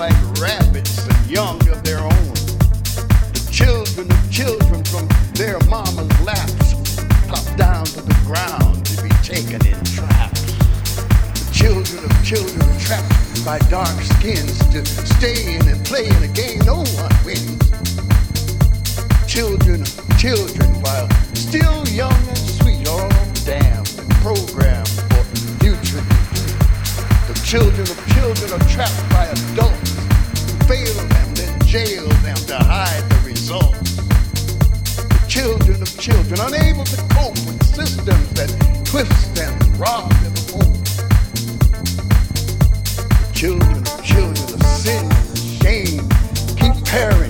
like rabbits and young of their own. The children of children from their mama's laps pop down to the ground to be taken in traps. The children of children are trapped by dark skins to stay in and play in a game no one wins. Children of children while still young and sweet, all damned and programmed for future. The children of children are trapped by adults fail them, then jail them to hide the results. The children of children unable to cope with systems that twist them, rob them of hope. The children of children of sin and shame keep pairing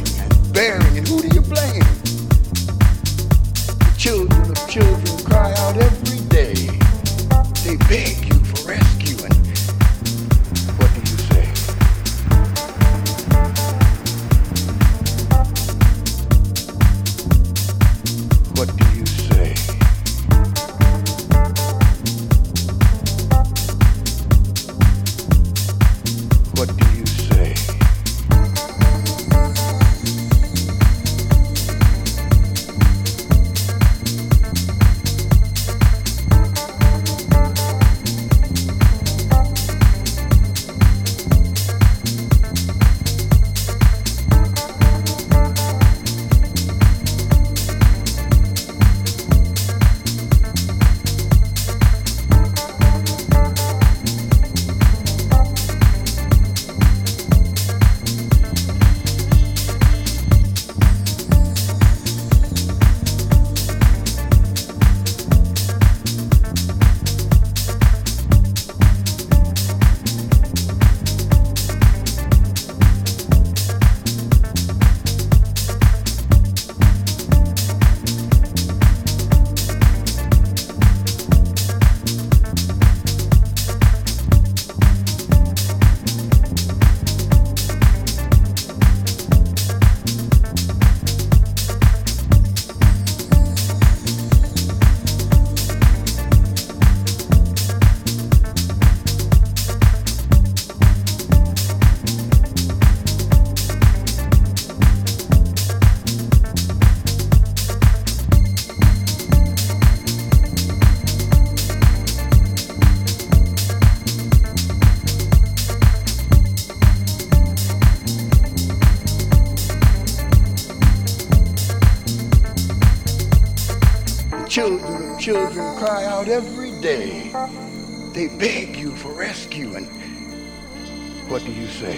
what do you say?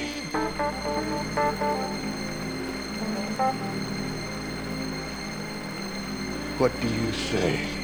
What do you say?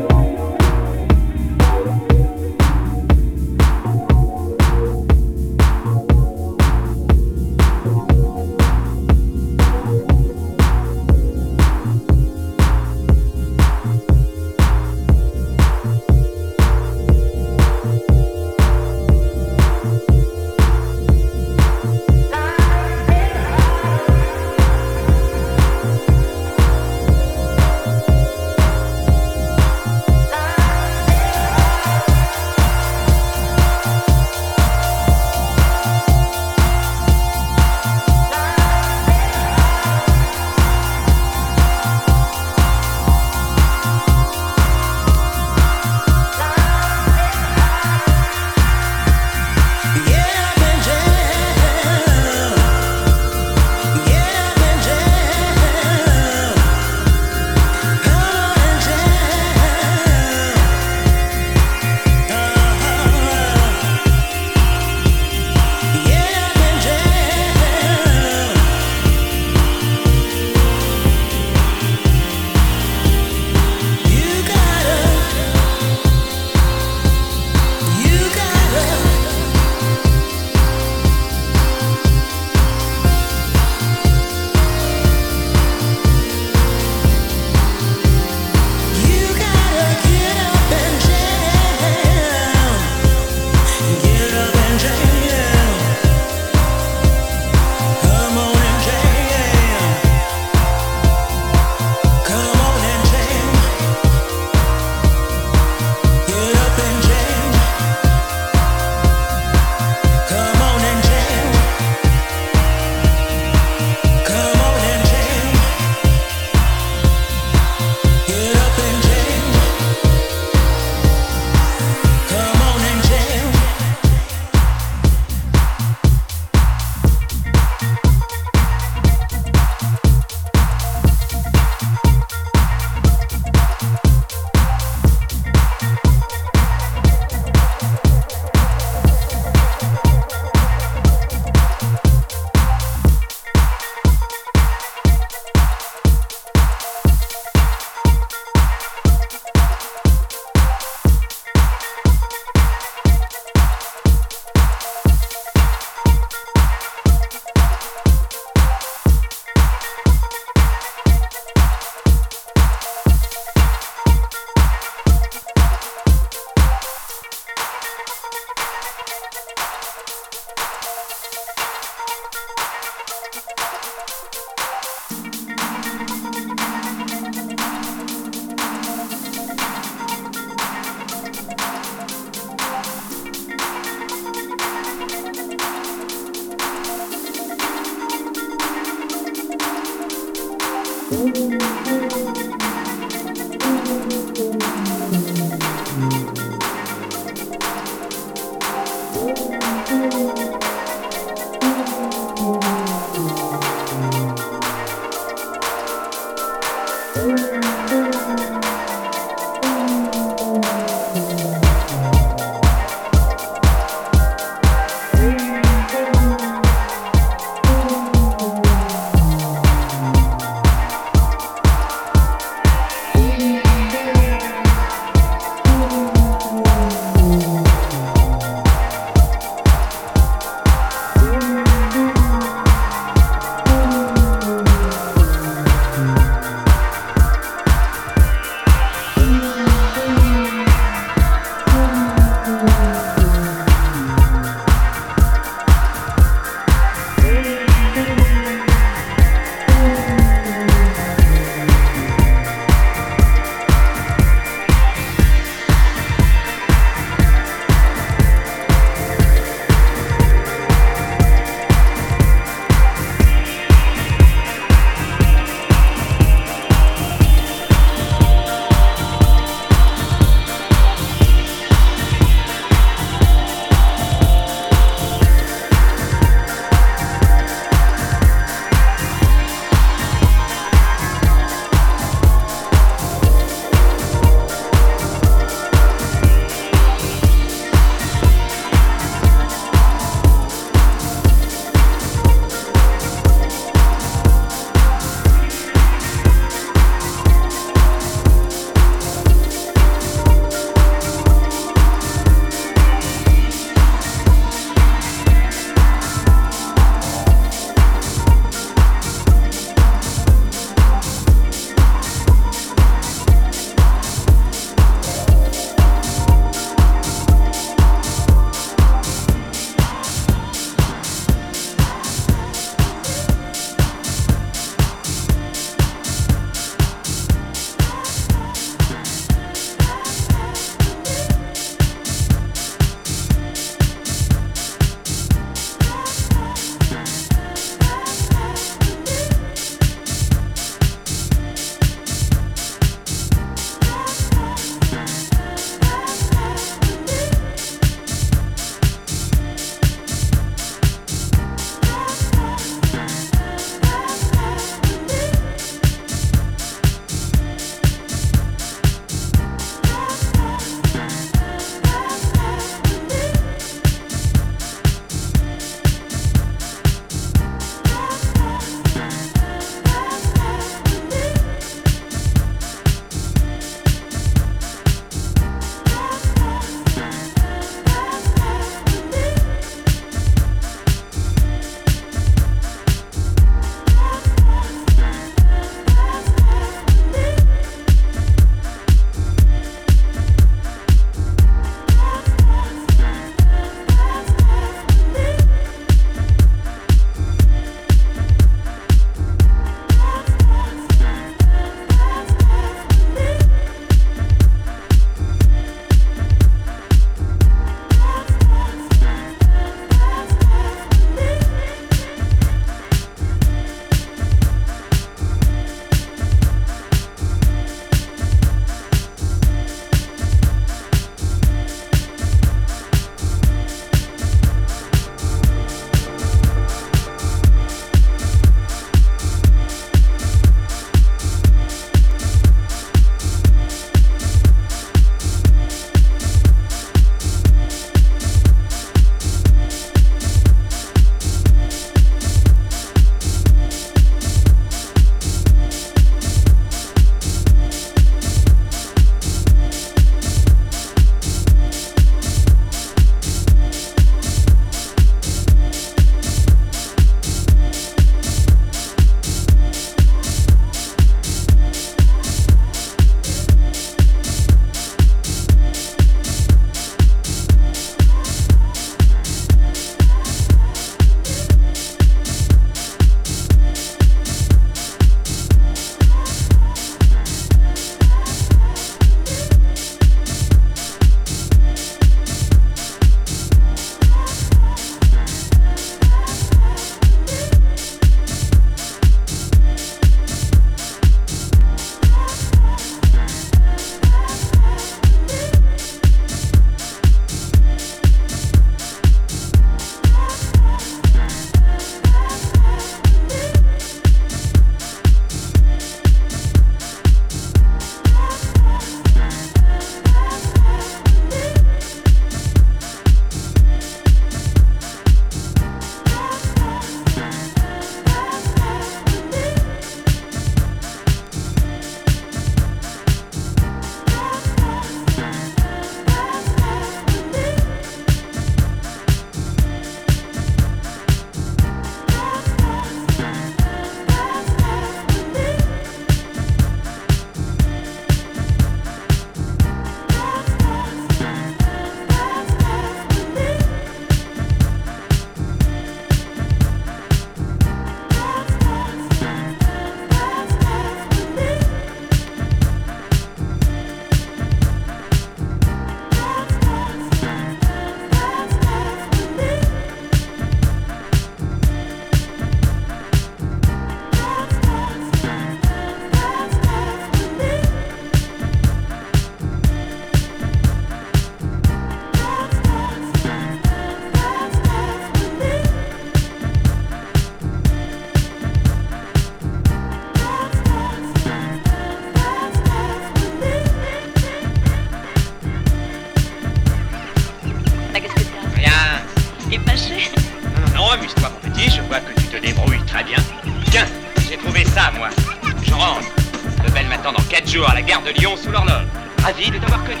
De Lyon sous l'horloge. Ravi de t'avoir connu.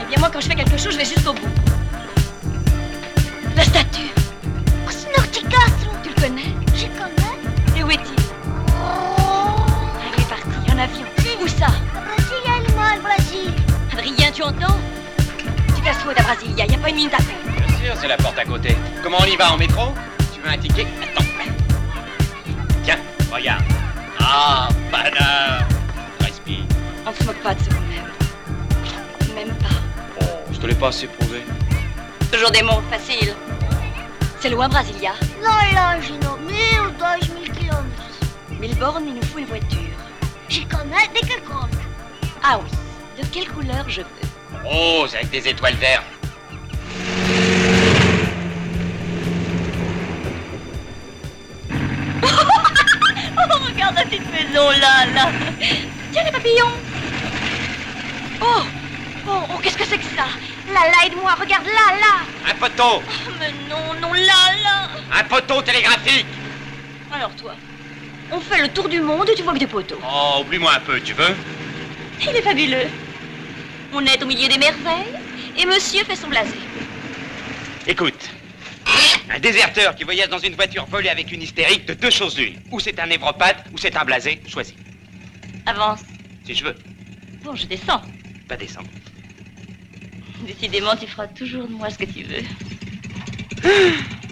Eh bien, moi, quand je fais quelque chose, je vais jusqu'au bout. La statue. Oh, Snorticastro Tu le connais? Je connais. Et où est-il? Oh Il est parti en avion. Où ça? Brasilia, le Brésil. Adrien, tu entends? Tu casses à Brasilia, y a pas une minute à faire. Bien sûr, c'est la porte à côté. Comment on y va en métro? Tu veux un ticket? Attends. Tiens, regarde. Ah, panard. Se moque pas de ce qu'on aime. Même pas. Oh, je te l'ai pas assez prouvé. Toujours des mots faciles. C'est loin, Brasilia. Là, là, Gino, mil, dois mil kilomètres. Mille bornes, il nous faut une voiture. Je connais de quelle compte Ah oui. De quelle couleur je veux Rose avec des étoiles vertes. Oh, regarde la petite maison là, là. Tiens les papillons. Oh, oh, oh qu'est-ce que c'est que ça? Là, là, aide-moi, regarde là, là. Un poteau Oh, Mais non, non, là, là. Un poteau télégraphique Alors toi, on fait le tour du monde et tu vois que des poteaux. Oh, oublie-moi un peu, tu veux? Il est fabuleux. On est au milieu des merveilles et monsieur fait son blasé. Écoute. Un déserteur qui voyage dans une voiture volée avec une hystérique de deux choses l'une. Ou c'est un névropathe, ou c'est un blasé. Choisis. Avance. Si je veux. Bon, je descends. Pas descendre. Décidément, tu feras toujours de moi ce que tu veux.